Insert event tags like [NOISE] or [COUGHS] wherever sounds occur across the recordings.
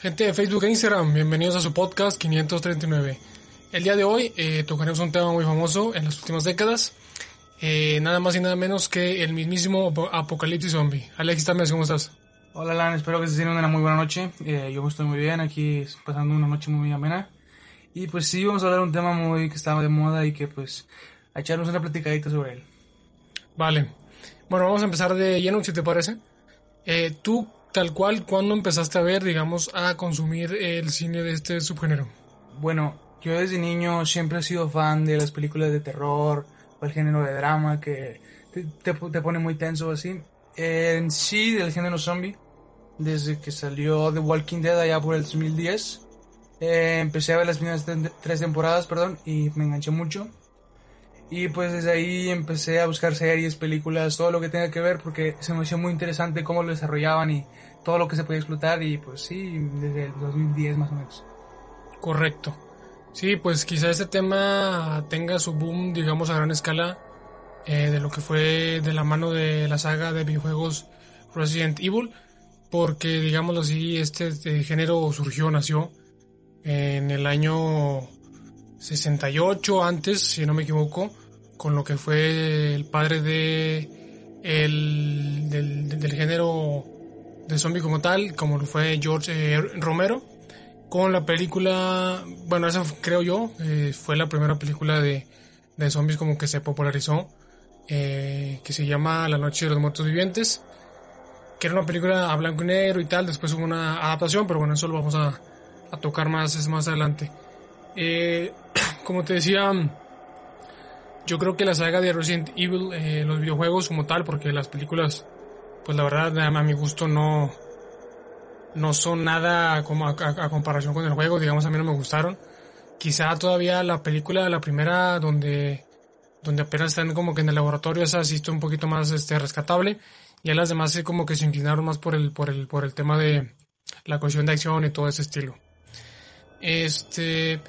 Gente de Facebook e Instagram, bienvenidos a su podcast 539. El día de hoy eh, tocaremos un tema muy famoso en las últimas décadas, eh, nada más y nada menos que el mismísimo apocalipsis zombie. Alexis Tamés, ¿cómo estás? Hola Lan, espero que estés teniendo una muy buena noche. Eh, yo estoy muy bien, aquí pasando una noche muy amena. Y pues sí, vamos a hablar de un tema muy que está de moda y que pues a echarnos una platicadita sobre él. Vale. Bueno, vamos a empezar de lleno, si te parece. ¿Tú tal cual, ¿cuándo empezaste a ver, digamos, a consumir el cine de este subgénero? Bueno, yo desde niño siempre he sido fan de las películas de terror o el género de drama que te, pone muy tenso así. En sí, del género zombie, desde que salió The Walking Dead allá por el 2010, eh, empecé a ver las primeras tres temporadas, perdón, y me enganché mucho. Y pues desde ahí empecé a buscar series, películas, todo lo que tenga que ver, porque se me hacía muy interesante cómo lo desarrollaban y todo lo que se podía explotar. Y pues sí, desde el 2010 más o menos. Correcto. Sí, pues quizá este tema tenga su boom, digamos, a gran escala eh, de lo que fue de la mano de la saga de videojuegos Resident Evil, porque, digámoslo así, este, este género surgió, nació en el año 68 antes, si no me equivoco, con lo que fue el padre de el, del, género de zombie como tal, como lo fue George eh, Romero, con la película, bueno, esa creo yo, eh, fue la primera película de, de zombies como que se popularizó, eh, que se llama La Noche de los Muertos Vivientes, que era una película a blanco y negro y tal, después hubo una adaptación, pero bueno, eso lo vamos a, a tocar más, más adelante. Eh, como te decía, yo creo que la saga de Resident Evil, eh, los videojuegos como tal, porque las películas, pues la verdad a mi gusto no, no son nada como a, comparación con el juego, digamos a mí no me gustaron. Quizá todavía la película, la primera donde, donde apenas están como que en el laboratorio, esa sí un poquito más este, rescatable. Y a las demás sí como que se inclinaron más por el, por el, por el tema de la cuestión de acción y todo ese estilo. Este,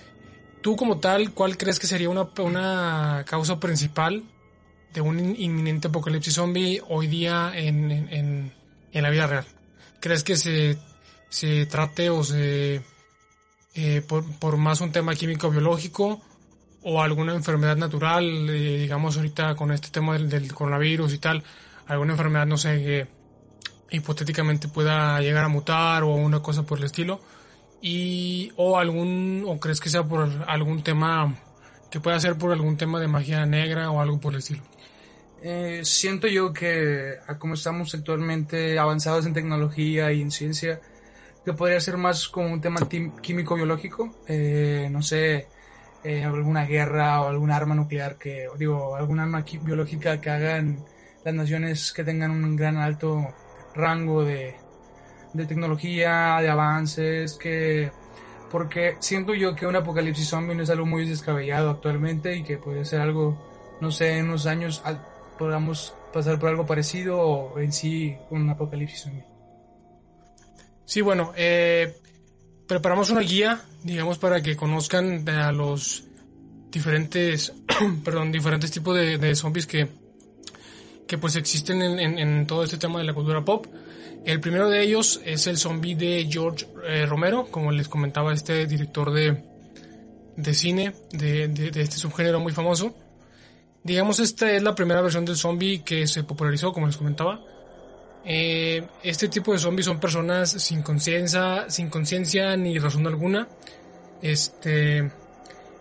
Tú como tal, ¿cuál crees que sería una, una causa principal de un inminente apocalipsis zombie hoy día en, en, en la vida real? ¿Crees que se, se trate o se... Eh, por, por, más un tema químico-biológico o alguna enfermedad natural, eh, digamos ahorita con este tema del, del, coronavirus y tal, alguna enfermedad, no sé, que hipotéticamente pueda llegar a mutar o una cosa por el estilo y o algún o crees que sea por algún tema que pueda ser por algún tema de magia negra o algo por el estilo eh, siento yo que como estamos actualmente avanzados en tecnología y en ciencia que podría ser más como un tema químico biológico eh, no sé eh, alguna guerra o algún arma nuclear que digo alguna arma biológica que hagan las naciones que tengan un gran alto rango de de tecnología, de avances, que porque siento yo que un apocalipsis zombie no es algo muy descabellado actualmente y que puede ser algo, no sé, en unos años podamos pasar por algo parecido o en sí un apocalipsis zombie. Sí, bueno, eh, preparamos una guía, digamos, para que conozcan a los diferentes, [CLEARS THROAT] perdón, diferentes tipos de, zombies que, que pues existen en, todo este tema de la cultura pop. El primero de ellos es el zombie de George eh, Romero, como les comentaba este director de, de cine de, de, este subgénero muy famoso. Digamos, esta es la primera versión del zombie que se popularizó, como les comentaba. Eh, este tipo de zombies son personas sin conciencia, sin conciencia ni razón alguna. Este,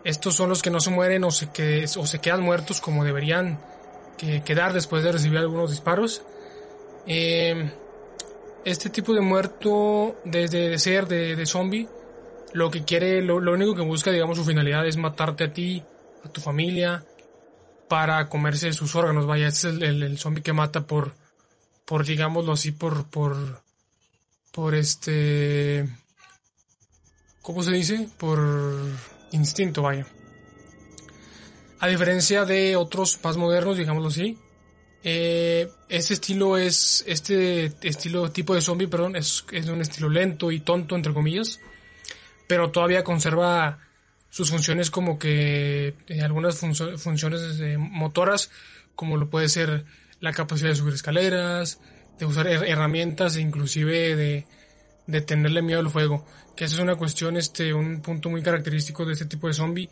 estos son los que no se mueren o se, que, o se quedan muertos como deberían quedar después de recibir algunos disparos. Eh, este tipo de muerto, desde de ser de, zombie, lo que quiere, lo, único que busca, digamos, su finalidad es matarte a ti, a tu familia, para comerse sus órganos. Vaya, este es el, el, zombie que mata por, por, digámoslo así, por, por, por este, ¿cómo se dice? Por instinto, vaya. A diferencia de otros más modernos, digámoslo así, eh, este estilo es, este estilo tipo de zombie, perdón, es, es un estilo lento y tonto, entre comillas, pero todavía conserva sus funciones como que eh, algunas funciones motoras, como lo puede ser la capacidad de subir escaleras, de usar herramientas, inclusive de, de tenerle miedo al fuego. Que esa es una cuestión, este, un punto muy característico de este tipo de zombie,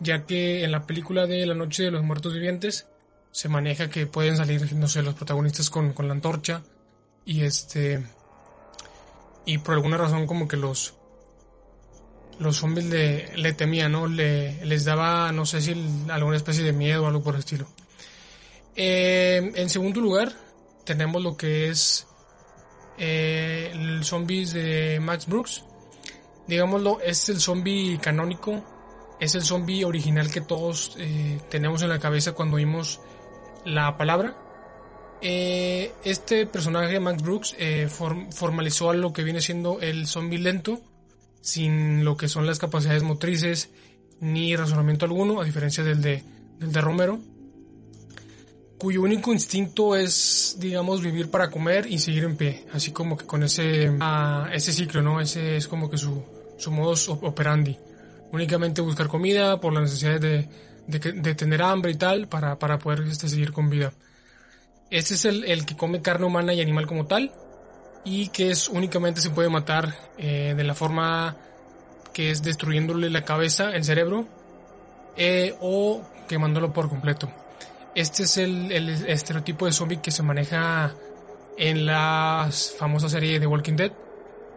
ya que en la película de La Noche de los Muertos Vivientes se maneja que pueden salir, no sé, los protagonistas con, con la antorcha y este y por alguna razón como que los los zombies le, temían, ¿no? Le, les daba, no sé si alguna especie de miedo o algo por el estilo. Eh, en segundo lugar, tenemos lo que es eh, el zombies de Max Brooks. Digámoslo, es el zombie canónico, es el zombie original que todos eh, tenemos en la cabeza cuando oímos la palabra. Eh, este personaje, Max Brooks, eh, formalizó a lo que viene siendo el zombie lento, sin lo que son las capacidades motrices ni razonamiento alguno, a diferencia del de, Romero, cuyo único instinto es, digamos, vivir para comer y seguir en pie, así como que con ese, ah, ese ciclo, ¿no? Ese es como que su, su modus operandi. Únicamente buscar comida por la necesidad de, de, tener hambre y tal para, poder este, seguir con vida. Este es el, el, que come carne humana y animal como tal y que es únicamente se puede matar eh, de la forma que es destruyéndole la cabeza, el cerebro eh, o quemándolo por completo. Este es el, el, estereotipo de zombie que se maneja en la famosa serie de Walking Dead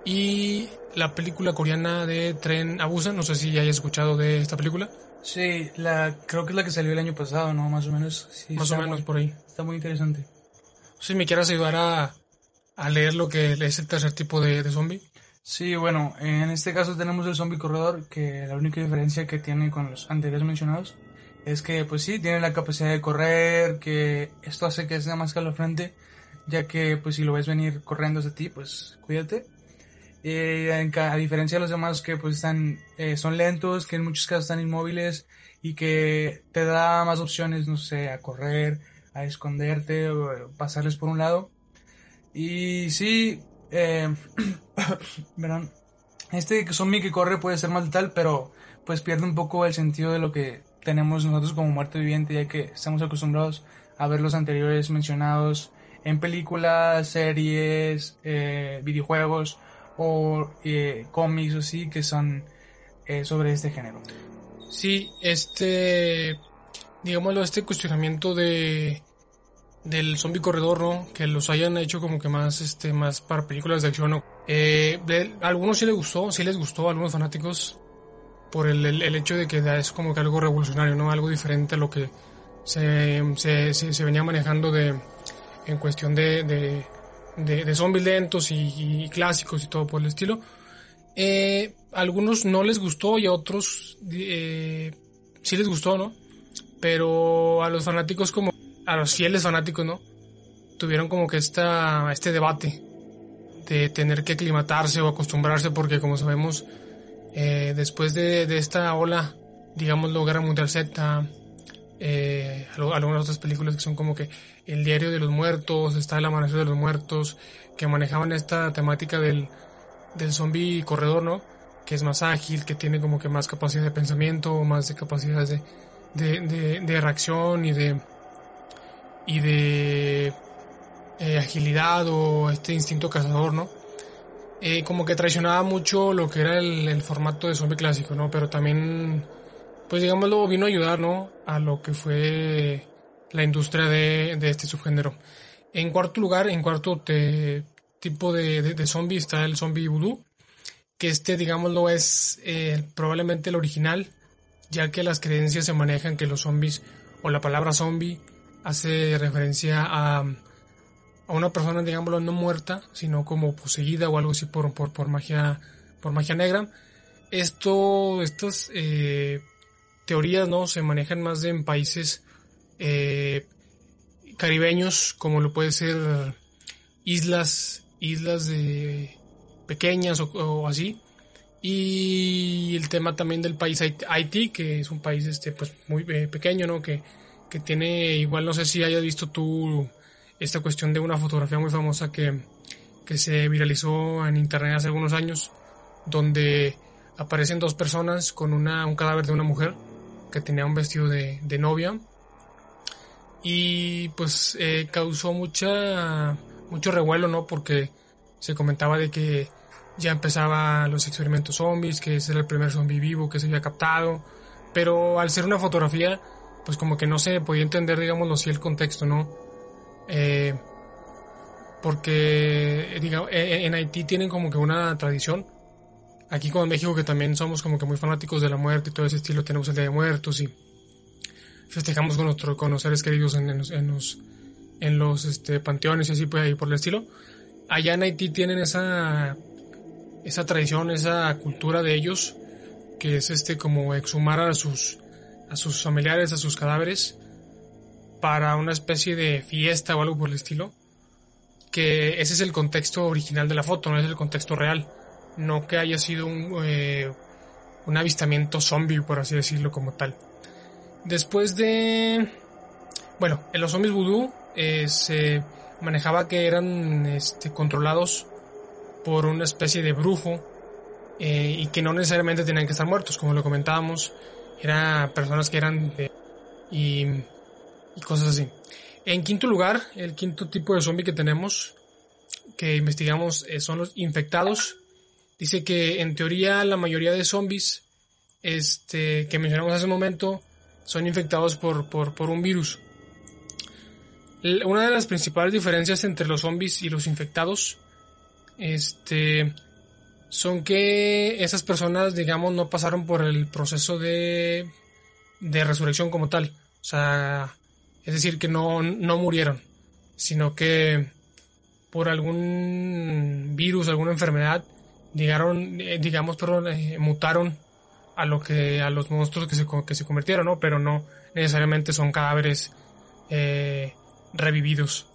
y la película coreana de Tren Abusa. No sé si hayas escuchado de esta película. Sí, la, creo que es la que salió el año pasado, ¿no? Más o menos. Más o menos por ahí. Está muy interesante. Si me quieres ayudar a, a leer lo que es el tercer tipo de, de zombie. Sí, bueno, en este caso tenemos el zombie corredor, que la única diferencia que tiene con los anteriores mencionados es que, pues sí, tiene la capacidad de correr, que esto hace que sea más calofrente, ya que, pues si lo ves venir corriendo hacia ti, pues cuídate. Eh, a diferencia de los demás que pues están, eh, son lentos, que en muchos casos están inmóviles y que te da más opciones, no sé, a correr, a esconderte pasarles por un lado. Y sí, [COUGHS] eh, verán, este zombie que corre puede ser más letal, pero pues pierde un poco el sentido de lo que tenemos nosotros como muerte viviente, ya que estamos acostumbrados a ver los anteriores mencionados en películas, series, eh, videojuegos o eh, cómics o así que son eh, sobre este género. Sí, este, digámoslo, este cuestionamiento de del zombie corredor, ¿no? Que los hayan hecho como que más, este, más para películas de acción, ¿no? Eh, a algunos sí les gustó, sí les gustó a algunos fanáticos por el, el, hecho de que es como que algo revolucionario, ¿no? Algo diferente a lo que se, se, se, venía manejando de, en cuestión de, de, zombies lentos y, clásicos y todo por el estilo. Eh, algunos no les gustó y a otros eh, sí les gustó, ¿no? Pero a los fanáticos como a los fieles fanáticos, ¿no? Tuvieron como que esta, este debate de tener que aclimatarse o acostumbrarse porque como sabemos eh, después de, de, esta ola, digamos, la Guerra Mundial Z, eh, algunas otras películas que son como que El Diario de los Muertos, está El Amanecer de los Muertos, que manejaban esta temática del, del zombie corredor, ¿no? Que es más ágil, que tiene como que más capacidad de pensamiento, más de capacidad de, de, de, reacción y de, y de eh, agilidad o este instinto cazador, ¿no? Eh, como que traicionaba mucho lo que era el, el formato de zombie clásico, ¿no? Pero también pues digámoslo, vino a ayudar, ¿no? A lo que fue la industria de, de este subgénero. En cuarto lugar, en cuarto tipo de, de, zombie está el zombie voodoo, que este, digámoslo, es eh, probablemente el original, ya que las creencias se manejan que los zombies, o la palabra zombie, hace referencia a, a una persona, digámoslo, no muerta, sino como poseída o algo así por, por, por magia, por magia negra. Esto, estos eh, teorías no se manejan más en países eh, caribeños como lo puede ser islas islas de pequeñas o, así. Y el tema también del país Haití que es un país este pues muy eh, pequeño no que, que tiene igual no sé si hayas visto tú esta cuestión de una fotografía muy famosa que, que se viralizó en internet hace algunos años donde aparecen dos personas con una, un cadáver de una mujer que tenía un vestido de, de novia. Y pues eh, causó mucha mucho revuelo no porque se comentaba de que ya empezaban los experimentos zombies, que ese era el primer zombie vivo que se había captado, pero al ser una fotografía, pues como que no se podía entender, digámoslo así, el contexto, ¿no? Eh, porque, digamos, e, e, en Haití tienen como que una tradición, aquí como en México que también somos como que muy fanáticos de la muerte y todo ese estilo, tenemos el Día de Muertos y festejamos con, nuestro, con los seres queridos en, los, en los, este, panteones y así pues, ahí por el estilo. Allá en Haití tienen esa esa tradición, esa cultura de ellos, que es este como exhumar a sus, a sus familiares, a sus cadáveres, para una especie de fiesta o algo por el estilo, que ese es el contexto original de la foto, no es el contexto real, no que haya sido un, eh, un avistamiento zombie, por así decirlo como tal. Después de... Bueno, en los zombies vudú eh, se manejaba que eran este, controlados por una especie de brujo eh, y que no necesariamente tenían que estar muertos, como lo comentábamos, eran personas que eran y, y cosas así. En quinto lugar, el quinto tipo de zombie que tenemos, que investigamos, eh, son los infectados. Dice que en teoría la mayoría de zombies este, que mencionamos hace un momento son infectados por, por, por un virus. Una de las principales diferencias entre los zombies y los infectados este, son que esas personas, digamos, no pasaron por el proceso de, de resurrección como tal. O sea, es decir, que no, no murieron, sino que por algún virus, alguna enfermedad, llegaron, eh, digamos, perdón, eh, mutaron a lo que, a los monstruos que se, que se convirtieron, ¿no? Pero no necesariamente son cadáveres eh, revividos.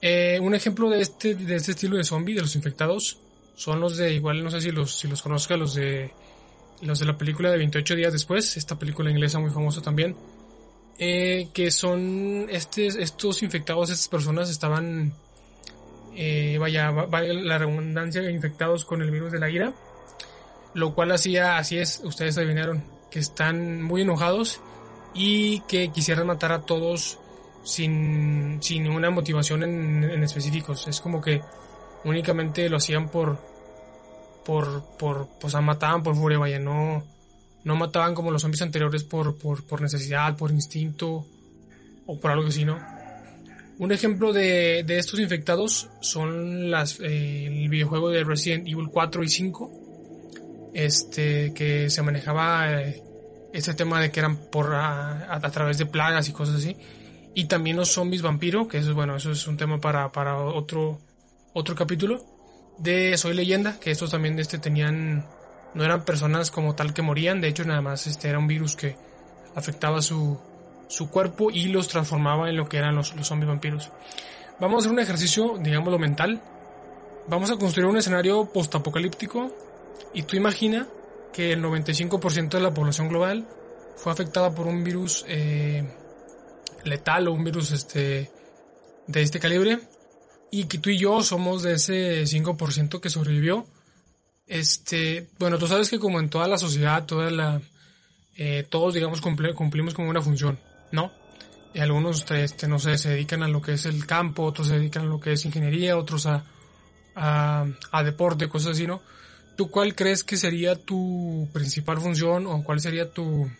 Eh, un ejemplo de este, de este estilo de zombie, de los infectados, son los de, igual no sé si los, si los conozca, los de, los de la película de 28 días después, esta película inglesa muy famosa también, que son este, estos infectados, estas personas estaban, eh, vaya, vaya la redundancia, infectados con el virus de la ira, lo cual hacía, así es, ustedes adivinaron, que están muy enojados y que quisieran matar a todos sin, sin ninguna motivación en, en específicos. Es como que únicamente lo hacían por, por, por, sea, mataban por furia, vaya, no, no mataban como los zombies anteriores por, por, por necesidad, por instinto o por algo así, ¿no? Un ejemplo de, de estos infectados son las, eh, el videojuego de Resident Evil 4 y 5, este, que se manejaba eh, este tema de que eran por a, través de plagas y cosas así. Y también los zombies vampiro, que eso es bueno, eso es un tema para, para otro, otro capítulo. De Soy Leyenda, que estos también este, tenían, no eran personas como tal que morían, de hecho nada más este era un virus que afectaba su, su cuerpo y los transformaba en lo que eran los, los zombies vampiros. Vamos a hacer un ejercicio, digámoslo mental. Vamos a construir un escenario postapocalíptico y tú imagina que el 95% de la población global fue afectada por un virus eh, letal o un virus este, de este calibre y que tú y yo somos de ese 5% que sobrevivió. Este, bueno, tú sabes que como en toda la sociedad, toda la, eh, todos digamos cumplimos como una función, ¿no? Y algunos, este, no sé, se dedican a lo que es el campo, otros se dedican a lo que es ingeniería, otros a, a, deporte, cosas así, ¿no? ¿Tú cuál crees que sería tu principal función o cuál sería tu,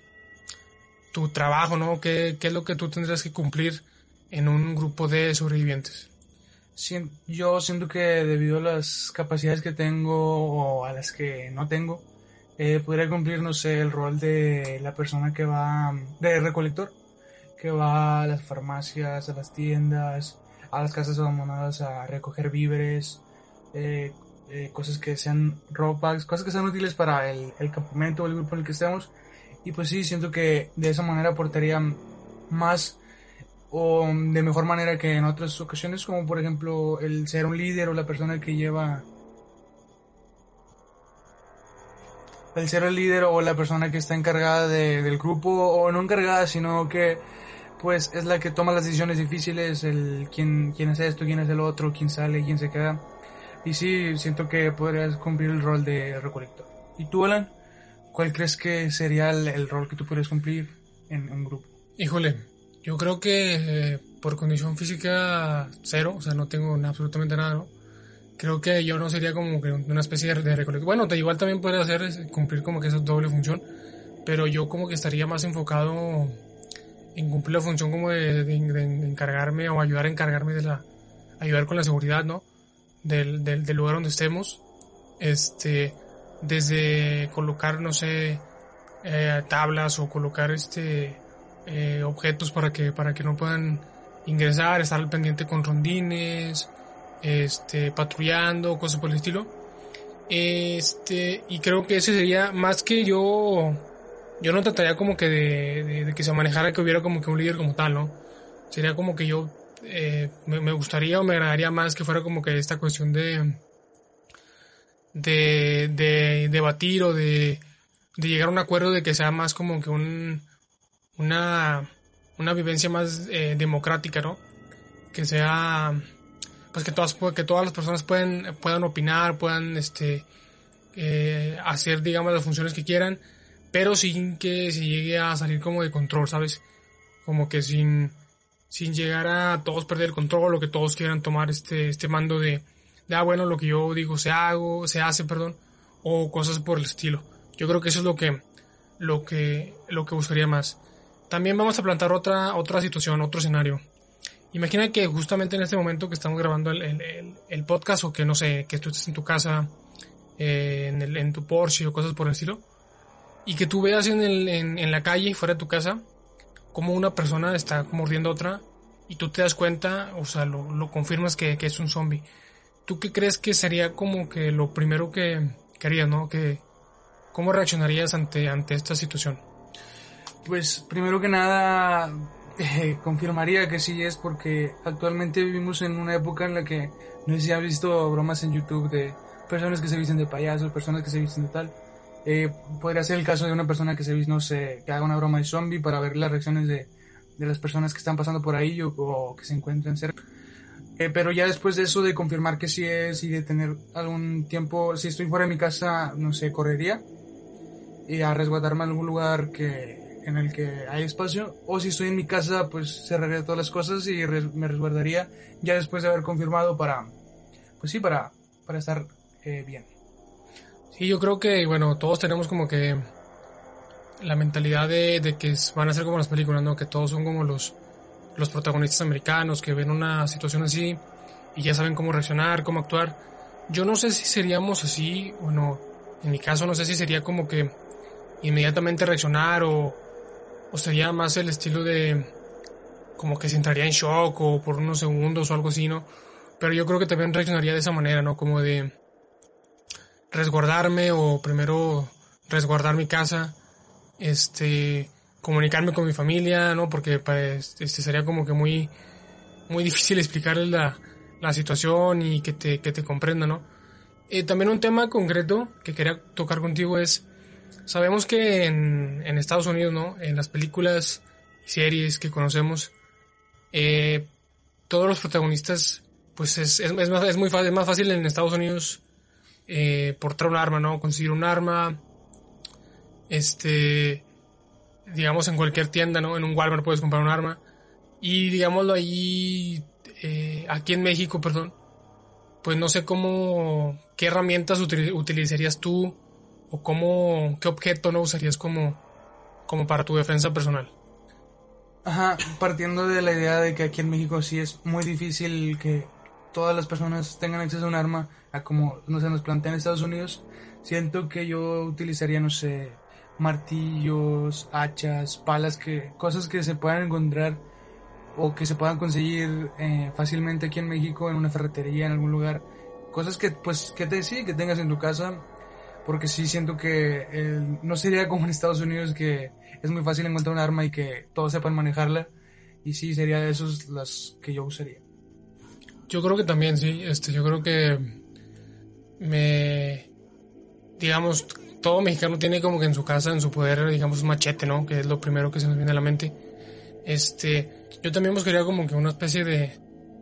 tu trabajo, ¿no? ¿Qué, ¿Qué, es lo que tú tendrías que cumplir en un grupo de sobrevivientes? Yo siento que debido a las capacidades que tengo o a las que no tengo, eh, podría cumplir, no sé, el rol de la persona que va, de recolector, que va a las farmacias, a las tiendas, a las casas abandonadas a recoger víveres, eh, eh, cosas que sean ropas, cosas que sean útiles para el, el campamento o el grupo en el que estemos. Y pues sí, siento que de esa manera aportaría más o de mejor manera que en otras ocasiones, como por ejemplo el ser un líder o la persona que lleva el ser el líder o la persona que está encargada de, del grupo o no encargada sino que pues es la que toma las decisiones difíciles el quién, quién hace esto quién hace el otro quién sale quién se queda y sí siento que podrías cumplir el rol de recolector y tú Alan ¿Cuál crees que sería el, rol que tú podrías cumplir en un grupo? Híjole, yo creo que eh, por condición física cero, o sea, no tengo absolutamente nada, creo que yo no sería como que una especie de recolector. Bueno, igual también puede hacer cumplir como que esa doble función, pero yo como que estaría más enfocado en cumplir la función como de, encargarme o ayudar a encargarme de la, ayudar con la seguridad, ¿no? Del, del, del lugar donde estemos. Este, desde colocar, no sé, eh, tablas o colocar este eh, objetos para que para que no puedan ingresar, estar al pendiente con rondines, este patrullando, cosas por el estilo. Este, y creo que ese sería más que yo yo no trataría como que de, que se manejara que hubiera como que un líder como tal, ¿no? Sería como que yo eh, me, me, gustaría o me agradaría más que fuera como que esta cuestión de de, de debatir o de, de llegar a un acuerdo de que sea más como que un, una, una vivencia más eh, democrática, ¿no? Que sea, pues que todas, que todas las personas pueden, puedan opinar, puedan, este, eh, hacer, digamos, las funciones que quieran, pero sin que se llegue a salir como de control, ¿sabes? Como que sin, sin llegar a todos perder el control o que todos quieran tomar este, este mando de, ah, bueno, lo que yo digo se hago, se hace, perdón, o cosas por el estilo. Yo creo que eso es lo que, lo que, lo que buscaría más. También vamos a plantar otra, otra situación, otro escenario. Imagina que justamente en este momento que estamos grabando el, el, el podcast o que no sé, que tú estés en tu casa, eh, en, en tu Porsche o cosas por el estilo, y que tú veas en, el, en, la calle, fuera de tu casa, como una persona está mordiendo a otra y tú te das cuenta, o sea, lo, lo confirmas que, que es un zombie. ¿tú qué crees que sería como que lo primero que, que harías, no? Que, ¿Cómo reaccionarías ante, ante esta situación? Pues primero que nada [LAUGHS] eh, confirmaría que sí es porque actualmente vivimos en una época en la que no sé si has visto bromas en YouTube de personas que se visten de payasos, personas que se visten de tal. Eh, podría ser el caso de una persona que se no sé, que haga una broma de zombie para ver las reacciones de, de las personas que están pasando por ahí o, o que se encuentran cerca. Eh, pero ya después de eso, de confirmar que sí es y de tener algún tiempo, si estoy fuera de mi casa, no sé, correría y a resguardarme en algún lugar que, en el que hay espacio. O si estoy en mi casa, pues cerraría todas las cosas y me resguardaría ya después de haber confirmado para, pues sí, para, para estar eh, bien. Sí, yo creo que, bueno, todos tenemos como que la mentalidad de, de que van a ser como las películas, ¿no? Que todos son como los los protagonistas americanos que ven una situación así y ya saben cómo reaccionar, cómo actuar. Yo no sé si seríamos así, bueno, en mi caso no sé si sería como que inmediatamente reaccionar o, o sería más el estilo de como que se entraría en shock o por unos segundos o algo así, ¿no? Pero yo creo que también reaccionaría de esa manera, ¿no? Como de resguardarme o primero resguardar mi casa, este, comunicarme con mi familia, ¿no? Porque pues, este sería como que muy, muy [LAUGHS] difícil explicarles la, la situación y que te, que te comprenda, ¿no? Eh, también un tema concreto que quería tocar contigo es, sabemos que en, en Estados Unidos, ¿no? En las películas y series que conocemos, eh, todos los protagonistas, pues es, es, es, más, es muy fácil, es más fácil en Estados Unidos eh, portar un arma, ¿no? Conseguir un arma, este, digamos, en cualquier tienda, ¿no? En un Walmart puedes comprar un arma. Y digámoslo ahí, eh, aquí en México, perdón, pues no sé cómo, qué herramientas utilizarías tú o cómo, qué objeto no usarías como, como para tu defensa personal. Ajá, partiendo de la idea de que aquí en México sí es muy difícil que todas las personas tengan acceso a un arma, a como no se nos plantea en Estados Unidos, siento que yo utilizaría, no sé, martillos, hachas, palas, que, cosas que se puedan encontrar o que se puedan conseguir eh, fácilmente aquí en México, en una ferretería, en algún lugar. Cosas que, pues, que te sí, que tengas en tu casa, porque sí siento que eh, no sería como en Estados Unidos que es muy fácil encontrar un arma y que todos sepan manejarla. Y sí, sería de esos las que yo usaría. Yo creo que también, sí. Este, yo creo que me, digamos, todo mexicano tiene como que en su casa, en su poder, digamos, un machete, ¿no? Que es lo primero que se nos viene a la mente. Este, yo también buscaría como que una especie de,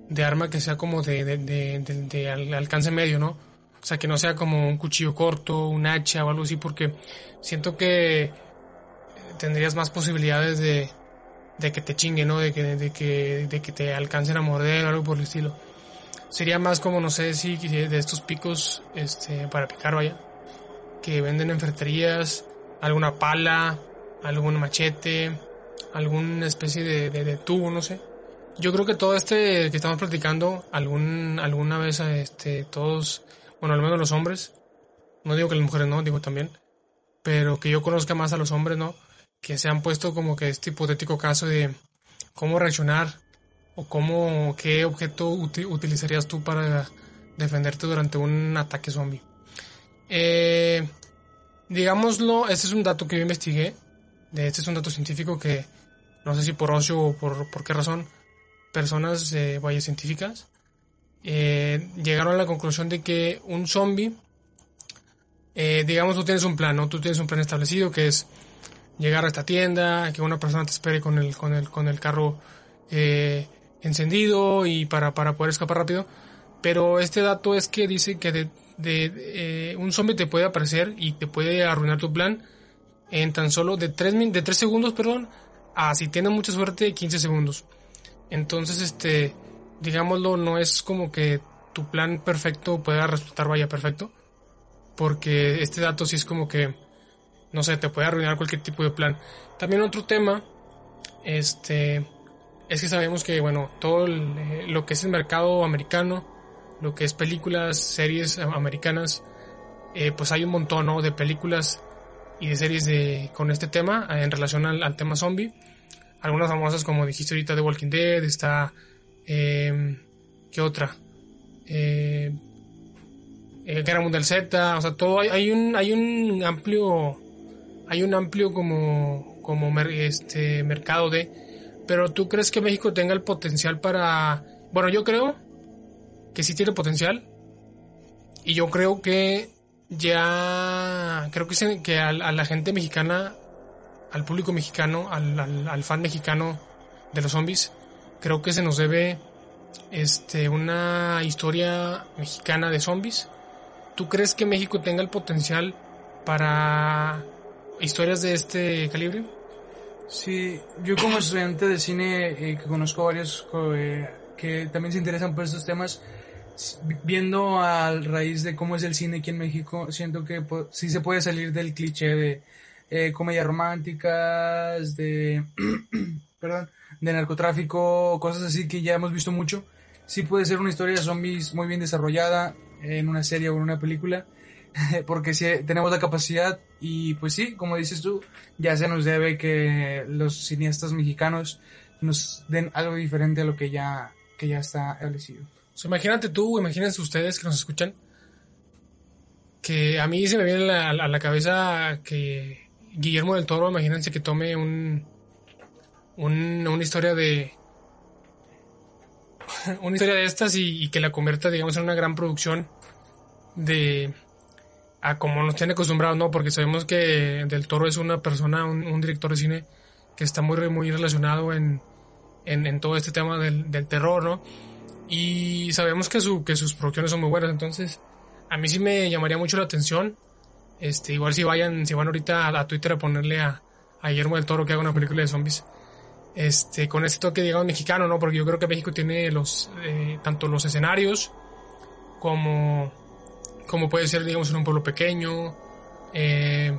de arma que sea como de, de, de, de, alcance medio, ¿no? O sea, que no sea como un cuchillo corto, un hacha o algo así, porque siento que tendrías más posibilidades de, de que te chingue, ¿no? De que, de, que, de que te alcancen a morder o algo por el estilo. Sería más como, no sé si de estos picos este, para picar, vaya, que venden en ferreterías, alguna pala, algún machete, alguna especie de, de, tubo, no sé. Yo creo que todo este que estamos platicando, algún, alguna vez, este, todos, bueno, al menos los hombres, no digo que las mujeres no, digo también, pero que yo conozca más a los hombres, ¿no? Que se han puesto como que este hipotético caso de cómo reaccionar o cómo, qué objeto utilizarías tú para defenderte durante un ataque zombie. Eh, digámoslo, este es un dato que yo investigué, este es un dato científico que no sé si por ocio o por, por qué razón, personas, eh, vaya científicas, eh, llegaron a la conclusión de que un zombie, eh, digamos, tú tienes un plan, ¿no? Tú tienes un plan establecido que es llegar a esta tienda, que una persona te espere con el, con el, con el carro encendido y para, para poder escapar rápido. Pero este dato es que dice que de, de, eh, un zombie te puede aparecer y te puede arruinar tu plan en tan solo de 3, de 3 segundos, perdón, a si tienes mucha suerte 15 segundos. Entonces, este, digámoslo, no es como que tu plan perfecto pueda resultar vaya perfecto, porque este dato sí es como que, no sé, te puede arruinar cualquier tipo de plan. También otro tema, este, es que sabemos que, bueno, todo eh, lo que es el mercado americano, lo que es películas, series americanas, eh, pues hay un montón ¿no? de películas y de series de, con este tema eh, en relación al, tema zombie. Algunas famosas como dijiste ahorita de Walking Dead, está... Eh, ¿Qué otra? Eh, Z, o sea, todo hay, hay, un hay un amplio hay un amplio como como este mercado de pero tú crees que México tenga el potencial para bueno, yo creo que sí tiene potencial. Y yo creo que ya, creo que, que a, la gente mexicana, al público mexicano, al, al, fan mexicano de los zombies, creo que se nos debe este, una historia mexicana de zombies. ¿Tú crees que México tenga el potencial para historias de este calibre? Sí, yo como estudiante de cine eh, que conozco varios eh, que también se interesan por estos temas, viendo a raíz de cómo es el cine aquí en México, siento que sí se puede salir del cliché de eh, comedias románticas, de, [CLEARS THROAT] perdón, de narcotráfico, cosas así que ya hemos visto mucho. Sí puede ser una historia de zombies muy bien desarrollada en una serie o en una película, [LAUGHS] porque sí tenemos la capacidad y pues sí, como dices tú, ya se nos debe que los cineastas mexicanos nos den algo diferente a lo que ya, que ya está establecido. Imagínate tú, imagínense ustedes que nos escuchan, que a mí se me viene a la, cabeza que Guillermo del Toro, imagínense que tome un, una historia de [LAUGHS] una historia de estas y, que la convierta, digamos, en una gran producción de a como nos tiene acostumbrados, ¿no? Porque sabemos que Del Toro es una persona, un, director de cine que está muy, muy relacionado en, en, todo este tema del, del terror, ¿no? Y sabemos que, su, que sus producciones son muy buenas, entonces a mí sí me llamaría mucho la atención. Este, igual si vayan, si van ahorita a, Twitter a ponerle a, a, Guillermo del Toro que haga una película de zombies. Este, con este toque, digamos, mexicano, ¿no? Porque yo creo que México tiene los, eh, tanto los escenarios como, como puede ser, digamos, en un pueblo pequeño, eh,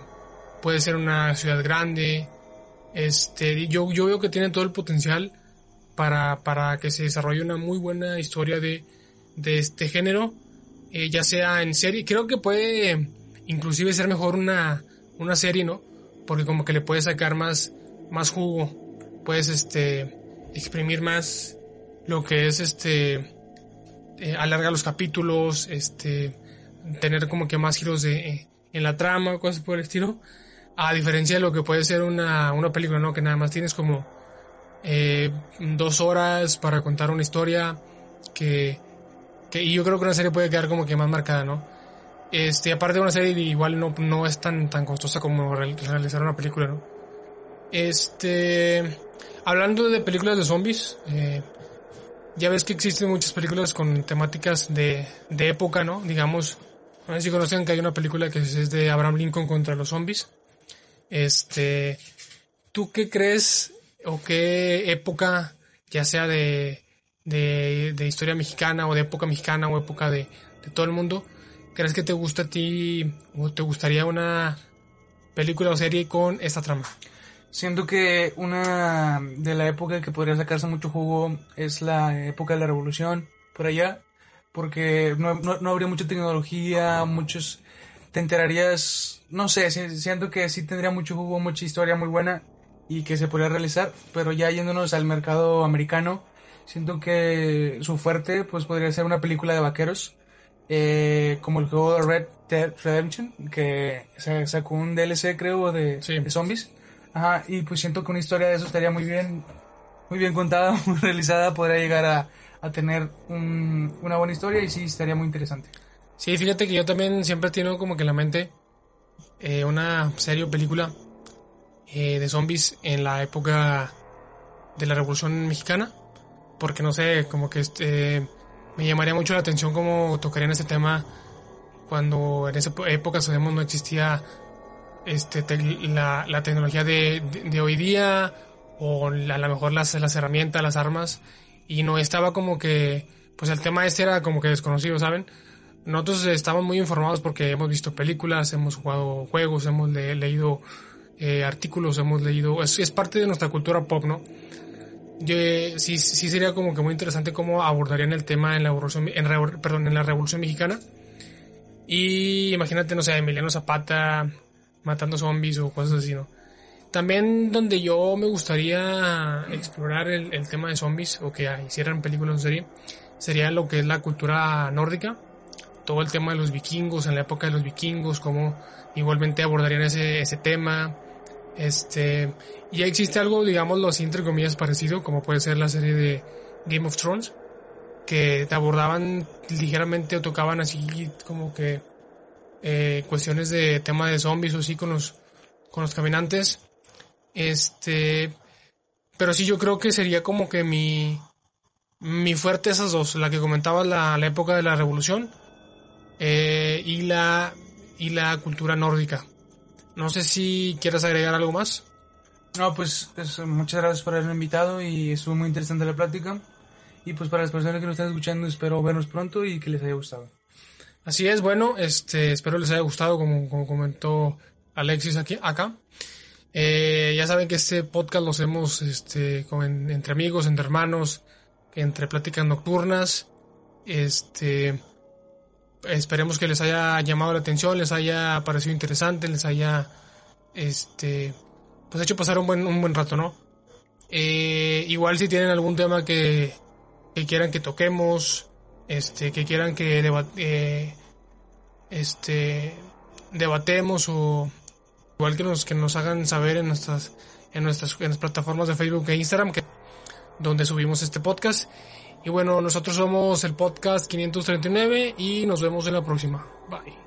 puede ser una ciudad grande. Este, yo, yo veo que tiene todo el potencial para, para que se desarrolle una muy buena historia de, de este género, eh, ya sea en serie. Creo que puede inclusive ser mejor una, una serie, ¿no? Porque como que le puedes sacar más, más jugo, puedes este, exprimir más lo que es este, eh, alargar los capítulos, este, tener como que más giros de, eh, en la trama, cosas por el estilo. A diferencia de lo que puede ser una, una película, ¿no? Que nada más tienes como eh, dos horas para contar una historia que, que, y yo creo que una serie puede quedar como que más marcada, ¿no? Este, aparte de una serie igual no, no es tan, tan costosa como realizar una película, ¿no? Este, hablando de películas de zombies, eh, ya ves que existen muchas películas con temáticas de, de época, ¿no? Digamos, no sé si conocen que hay una película que es de Abraham Lincoln contra los zombies. Este, ¿tú qué crees o qué época, ya sea de, de, de historia mexicana o de época mexicana o época de, de todo el mundo, ¿crees que te gusta a ti o te gustaría una película o serie con esta trama? Siento que una de la época que podría sacarse mucho jugo es la época de la revolución, por allá, porque no, no, no habría mucha tecnología, muchos... Te enterarías, no sé, si- siento que sí tendría mucho jugo, mucha historia muy buena y que se podría realizar, pero ya yéndonos al mercado americano, siento que su fuerte pues podría ser una película de vaqueros, eh, como el juego de Red Dead Redemption, que se sacó un DLC creo de, Sí. de zombies. Ajá, y pues siento que una historia de eso estaría muy bien, muy bien contada, [LAUGHS] muy realizada, podría llegar a, a tener un- una buena historia y sí estaría muy interesante. Sí, fíjate que yo también siempre tengo como que en la mente eh, una serie o película eh, de zombies en la época de la Revolución Mexicana, porque no sé, como que este, me llamaría mucho la atención cómo tocarían ese tema cuando en esa época, sabemos, no existía este, la, la tecnología de, de- hoy día o a lo mejor las, las herramientas, las armas, y no estaba como que, pues el tema este era como que desconocido, ¿saben? Nosotros estamos muy informados porque hemos visto películas, hemos jugado juegos, hemos le- leído eh, artículos, hemos leído... Es, es parte de nuestra cultura pop, ¿no? Yo, eh, sí, sí sería como que muy interesante cómo abordarían el tema en la revolución, en, en la revolución mexicana. Y imagínate, no sé, Emiliano Zapata matando zombies o cosas así, ¿no? También donde yo me gustaría explorar el, tema de zombies o que hicieran películas en serie sería lo que es la cultura nórdica todo el tema de los vikingos, en la época de los vikingos, cómo igualmente abordarían ese, ese tema. Este, ya existe algo, digámoslo así, entre comillas, parecido, como puede ser la serie de Game of Thrones, que te abordaban ligeramente o tocaban así como que eh, cuestiones de tema de zombies o así con los, con los caminantes. Este, pero sí, yo creo que sería como que mi, mi fuerte esas dos, la que comentabas, la, la época de la revolución eh, y la y la cultura nórdica. No sé si quieres agregar algo más. No, pues es- muchas gracias por haberme invitado y estuvo muy interesante la plática. Y pues para las personas que nos están escuchando, espero vernos pronto y que les haya gustado. Así es, bueno, este, espero les haya gustado, como, como comentó Alexis aquí, acá. Eh, ya saben que este podcast lo hacemos este, con- en- entre amigos, entre hermanos, entre pláticas nocturnas. Este, esperemos que les haya llamado la atención, les haya parecido interesante, les haya este, pues hecho pasar un buen, un buen rato, ¿no? Eh, igual si tienen algún tema que, que quieran que toquemos, este, que quieran que deba- eh, este, debatemos o igual que nos, que nos hagan saber en nuestras, en nuestras, en las plataformas de Facebook e Instagram que, donde subimos este podcast. Y bueno, nosotros somos el podcast 539 y nos vemos en la próxima. Bye.